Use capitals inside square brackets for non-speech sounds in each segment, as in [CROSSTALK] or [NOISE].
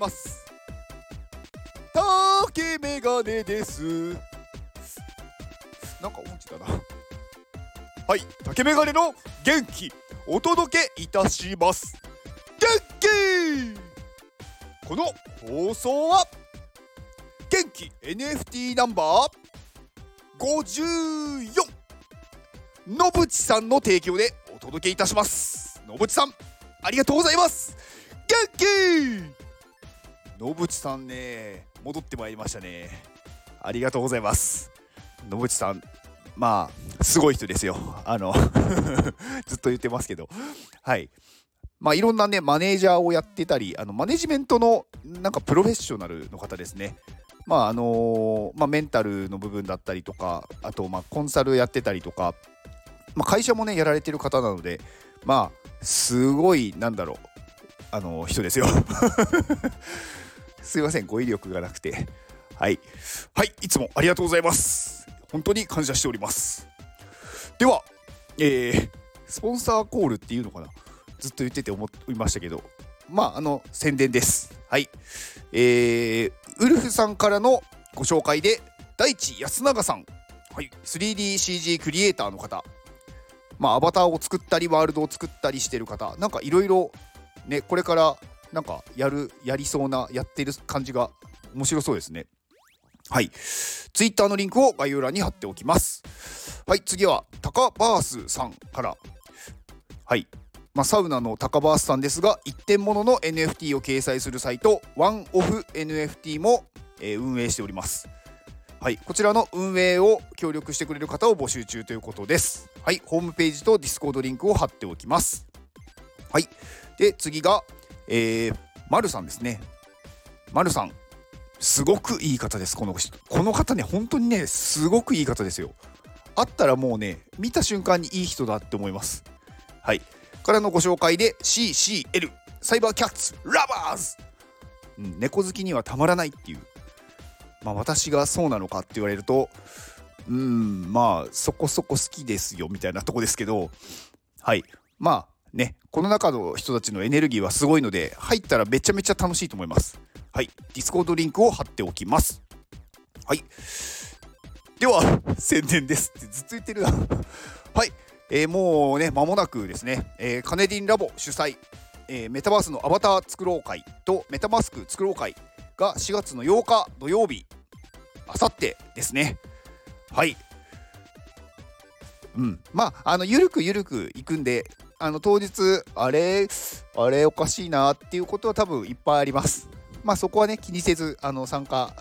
ます。竹メガネです。なんか音痴だな。はい竹メガネの元気お届けいたします。元気！この放送は元気 NFT ナンバー54野淵さんの提供でお届けいたします。野淵さんありがとうございます。元気！野淵さんね戻ってまいりましたね。ありがとうございます。野淵さんまあすごい人ですよ。あの [LAUGHS] ずっと言ってますけど。はい。まあいろんなねマネージャーをやってたりあのマネジメントのなんかプロフェッショナルの方ですね。まああのまあ、メンタルの部分だったりとかあとまあコンサルやってたりとか、まあ、会社もねやられてる方なのでまあすごいなんだろうあの人ですよ。[LAUGHS] すいません語彙力がなくて。はい。はいいつもありがとうございます。本当に感謝しております。ではえー、スポンサーコールっていうのかな？ずっと言ってて思いましたけど。まああの宣伝です。はい。えー、ウルフさんからのご紹介で大地安永さん、はい、3DCG クリエイターの方。まあアバターを作ったりワールドを作ったりしてる方。なんかいろいろねこれからなんかやるやりそうなやってる感じが面白そうですねはい。ツイッターのリンクを概要欄に貼っておきます。はい、次は、タカバースさんから。はい。まあ、サウナのタカバースさんですが、一点物の NFT を掲載するサイト、ワンオフ NFT も、えー、運営しております。はい、こちらの運営を協力してくれる方を募集中ということです。はい、ホームページと Discord リンクを貼っておきます。はい、で、次が、えー、マルさんですね。マルさん、すごくいい方です、この人。この方ね、本当にね、すごくいい方ですよ。会ったらもうね、見た瞬間にいい人だって思います。はい。からのご紹介で CCL Cyber Cats Lovers、うん、猫好きにはたまらないっていうまあ私がそうなのかって言われるとうんまあそこそこ好きですよみたいなとこですけどはいまあねこの中の人たちのエネルギーはすごいので入ったらめちゃめちゃ楽しいと思います。はい。 Discord リンクを貼っておきます。はい。では [LAUGHS] 宣伝です。ってずっと言ってるな。[LAUGHS] はい。えー、もうね、間もなくですね、えー、カネディンラボ主催、えー、メタバースのアバター作ろう会とメタマスク作ろう会が4月の8日土曜日、あさってですね。はい。うん。まあ、あの、ゆるくゆるくいくんで、あの、当日、あれ、あれおかしいなっていうことは多分いっぱいあります。まあ、そこはね、気にせず、あの、参加、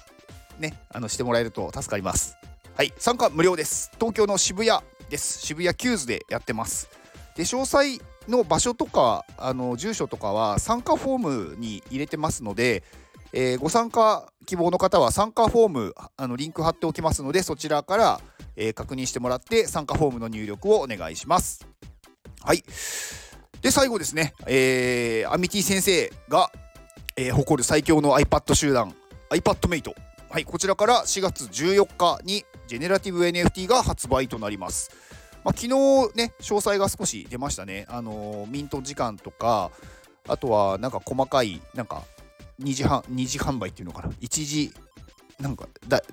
ね、あの、してもらえると助かります。はい。参加無料です。東京の渋谷です渋谷 QWS でやってますで詳細の場所とかあの住所とかは参加フォームに入れてますので、えー、ご参加希望の方は参加フォームあのリンク貼っておきますのでそちらから、えー、確認してもらって参加フォームの入力をお願いしますはいで最後ですね、えー、アミティ先生が、えー、誇る最強の iPad 集団 iPadMate はいこちらから4月14日にジェネラティブ NFT が発売となります。まあ、昨日ね、詳細が少し出ましたね。あのー、ミント時間とか、あとはなんか細かい、なんか2次販二次販売っていうのかな。1次、なんか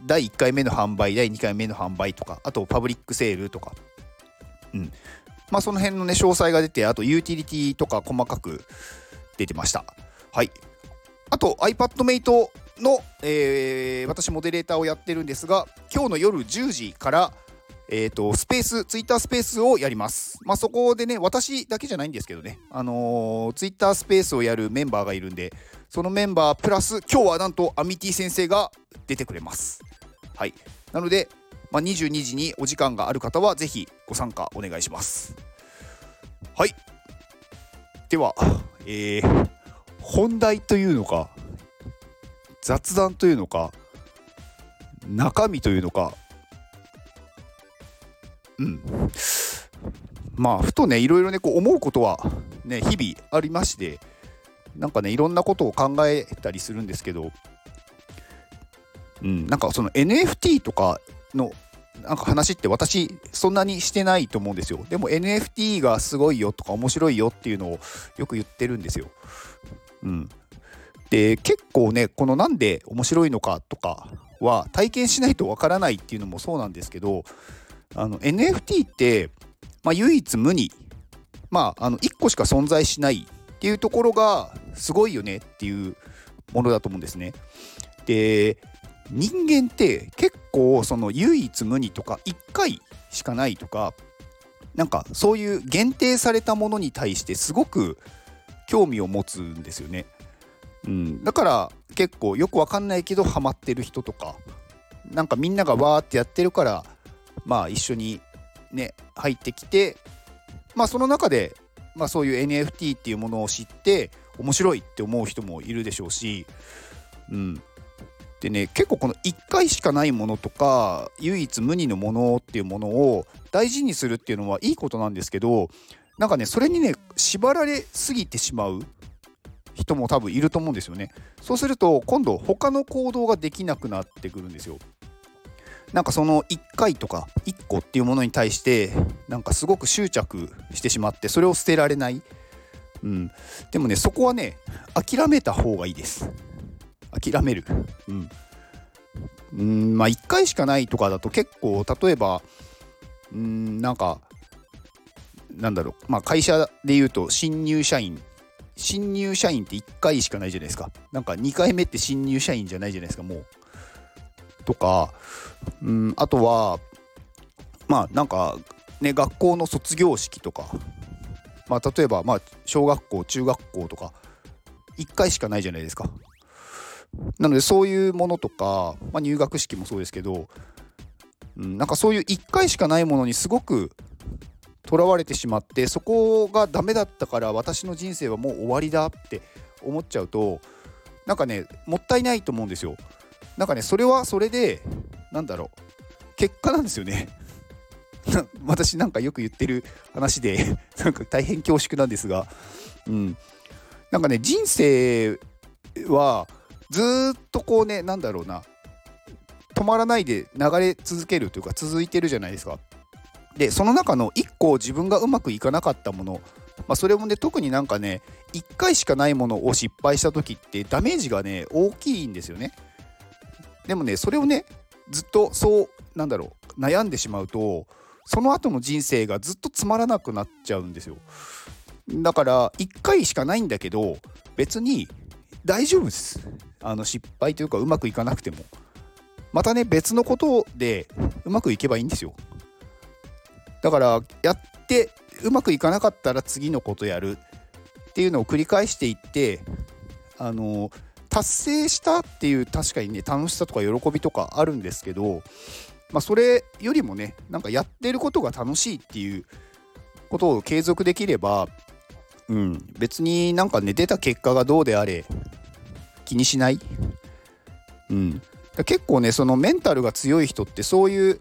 第1回目の販売、第2回目の販売とか、あとパブリックセールとか。うん。まあその辺のね、詳細が出て、あとユーティリティとか細かく出てました。はい。あと iPadMate の、えー、私モデレーターをやってるんですが今日の夜10時からえーと、スペース、ツイッタースペースをやります。まあ、そこでね、私だけじゃないんですけどね、あのー、ツイッタースペースをやるメンバーがいるんで、そのメンバープラス、今日はなんとアミティ先生が出てくれます。はい。なので、まあ、22時にお時間がある方は、ぜひご参加お願いします。はい。では、えー、本題というのか、雑談というのか中身というのかうんまあふとねいろいろねこう思うことはね日々ありましてなんかねいろんなことを考えたりするんですけどうんなんかその NFT とかのなんか話って私そんなにしてないと思うんですよ。でも NFT がすごいよとか面白いよっていうのをよく言ってるんですよ。うん。で結構ねこのなんで面白いのかとかは体験しないとわからないっていうのもそうなんですけどあの NFT って、まあ、唯一無二。まああの1個しか存在しないっていうところがすごいよねっていうものだと思うんですね。で人間って結構その唯一無二とか1回しかないとかなんかそういう限定されたものに対してすごく興味を持つんですよね。うん、だから結構よくわかんないけどハマってる人とかなんかみんながわーってやってるからまあ一緒にね入ってきてまあその中で、まあ、そういう NFT っていうものを知って面白いって思う人もいるでしょうし、うん、でね結構この1回しかないものとか唯一無二のものっていうものを大事にするっていうのはいいことなんですけどなんかねそれにね縛られすぎてしまう人も多分いると思うんですよね。そうすると今度他の行動ができなくなってくるんですよ。なんかその1回とか1個っていうものに対してなんかすごく執着してしまってそれを捨てられない、うん、でもねそこはね諦めた方がいいです。諦める。うん。うんまあ1回しかないとかだと結構例えばうんなんかなんだろう。まあ会社で言うと新入社員。新入社員って1回しかないじゃないですか。なんか2回目って新入社員じゃないじゃないですかもう。とかうんあとはまあなんかね学校の卒業式とか。まあ例えばまあ小学校中学校とか。1回しかないじゃないですかなのでそういうものとか、まあ、入学式もそうですけど、うん、なんかそういう1回しかないものにすごくとらわれてしまってそこがダメだったから私の人生はもう終わりだって思っちゃうとなんかねもったいないと思うんですよ。なんかねそれはそれでなんだろう結果なんですよね。[LAUGHS] 私なんかよく言ってる話でなんか大変恐縮なんですが、うん、なんかね人生はずっとこうねなんだろうな止まらないで流れ続けるというか続いてるじゃないですか。でその中の1個自分がうまくいかなかったもの、まあ、それもね特になんかね1回しかないものを失敗した時ってダメージがね大きいんですよね。でもねそれをねずっとそうなんだろう悩んでしまうとその後の人生がずっとつまらなくなっちゃうんですよ。だから1回しかないんだけど別に大丈夫です。あの失敗というかうまくいかなくても。またね、別のことでうまくいけばいいんですよ。だからやってうまくいかなかったら次のことやるっていうのを繰り返していってあの達成したっていう確かにね楽しさとか喜びとかあるんですけど、まあ、それよりもねなんかやってることが楽しいっていうことを継続できれば、うん、別になんかね出た結果がどうであれ気にしない？うん、結構ねそのメンタルが強い人ってそういう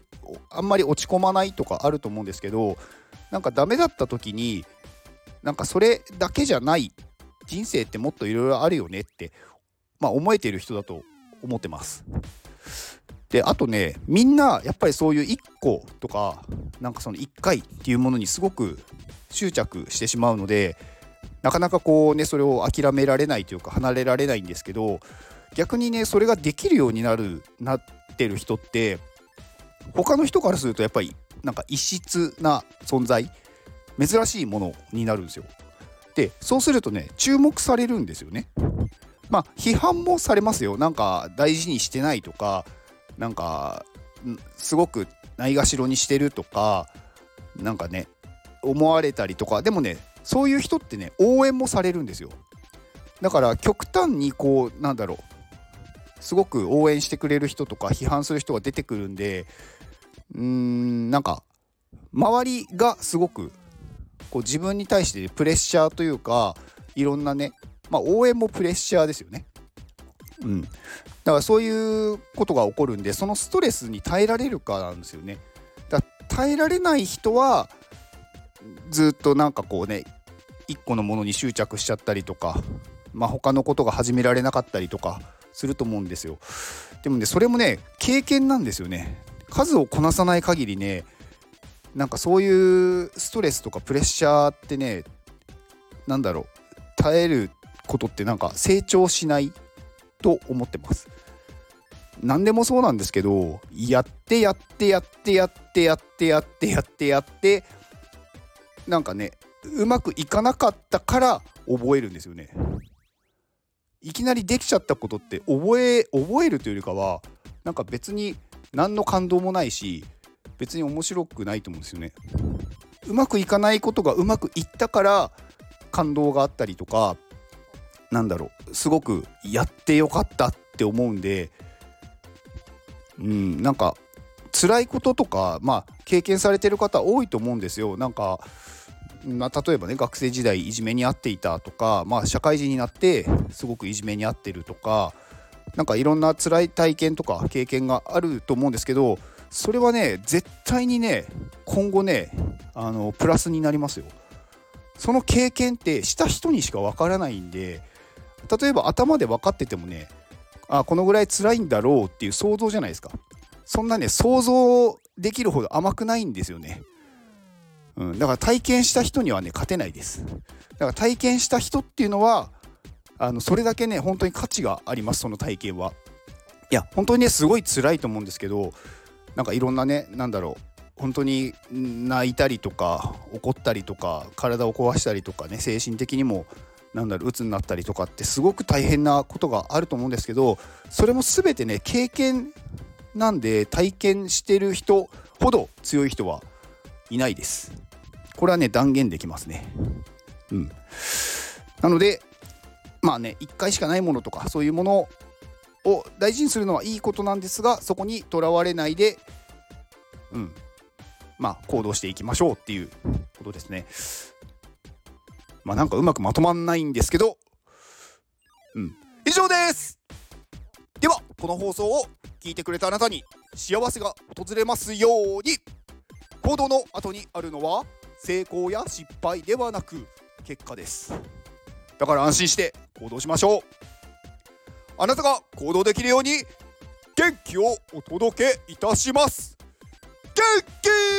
あんまり落ち込まないとかあると思うんですけどなんかダメだった時になんかそれだけじゃない人生ってもっといろいろあるよねって、まあ、思えてる人だと思ってます。であとねみんなやっぱりそういう1個とかなんかその1回っていうものにすごく執着してしまうのでなかなかこうねそれを諦められないというか離れられないんですけど逆にねそれができるようになるなってる人って他の人からするとやっぱりなんか異質な存在珍しいものになるんですよ。でそうするとね注目されるんですよね。まあ批判もされますよなんか大事にしてないとかなんかすごくないがしろにしてるとかなんかね思われたりとかでもねそういう人ってね応援もされるんですよだから極端にこうなんだろうすごく応援してくれる人とか批判する人が出てくるんでうーんなんか周りがすごくこう自分に対してプレッシャーというかいろんなね、まあ、応援もプレッシャーですよね。うん、だからそういうことが起こるんでそのストレスに耐えられるかなんですよね。だ耐えられない人はずっとなんかこうね一個のものに執着しちゃったりとか、まあ、他のことが始められなかったりとかすると思うんですよ。でもねそれもね経験なんですよね。数をこなさない限りねなんかそういうストレスとかプレッシャーってね何だろう耐えることってなんか成長しないと思ってます何でもそうなんですけどやってやってやってやってやってやってやってやってなんかねうまくいかなかったから覚えるんですよね。いきなりできちゃったことって覚え覚えるというよりかはなんか別に何の感動もないし別に面白くないと思うんですよね。うまくいかないことがうまくいったから感動があったりとかなんだろうすごくやってよかったって思うんでうんなんか辛いこととかまあ経験されてる方多いと思うんですよ。なんかまあ、例えばね学生時代いじめに遭っていたとか、まあ、社会人になってすごくいじめに遭ってるとかなんかいろんな辛い体験とか経験があると思うんですけどそれはね絶対にね今後ねあのプラスになりますよ。その経験ってした人にしかわからないんで例えば頭で分かっててもねあこのぐらい辛いんだろうっていう想像じゃないですかそんなね想像できるほど甘くないんですよね、うん、だから体験した人にはね勝てないです。だから体験した人っていうのはあのそれだけね本当に価値がありますその体験は。いや本当にねすごい辛いと思うんですけどなんかいろんなねなんだろう本当に泣いたりとか怒ったりとか体を壊したりとかね精神的にもなんだろう鬱になったりとかってすごく大変なことがあると思うんですけどそれも全てね経験なんで体験してる人ほど強い人はいないです。これはね断言できますね。うん。なのでまあね1回しかないものとかそういうものを大事にするのはいいことなんですがそこにとらわれないでうん。まあ行動していきましょうっていうことですね。まあなんかうまくまとまんないんですけどうん。以上です。ではこの放送を聞いてくれたあなたに幸せが訪れますように。行動の後にあるのは成功や失敗ではなく結果です。だから安心して行動しましょう。あなたが行動できるように元気をお届けいたします。元気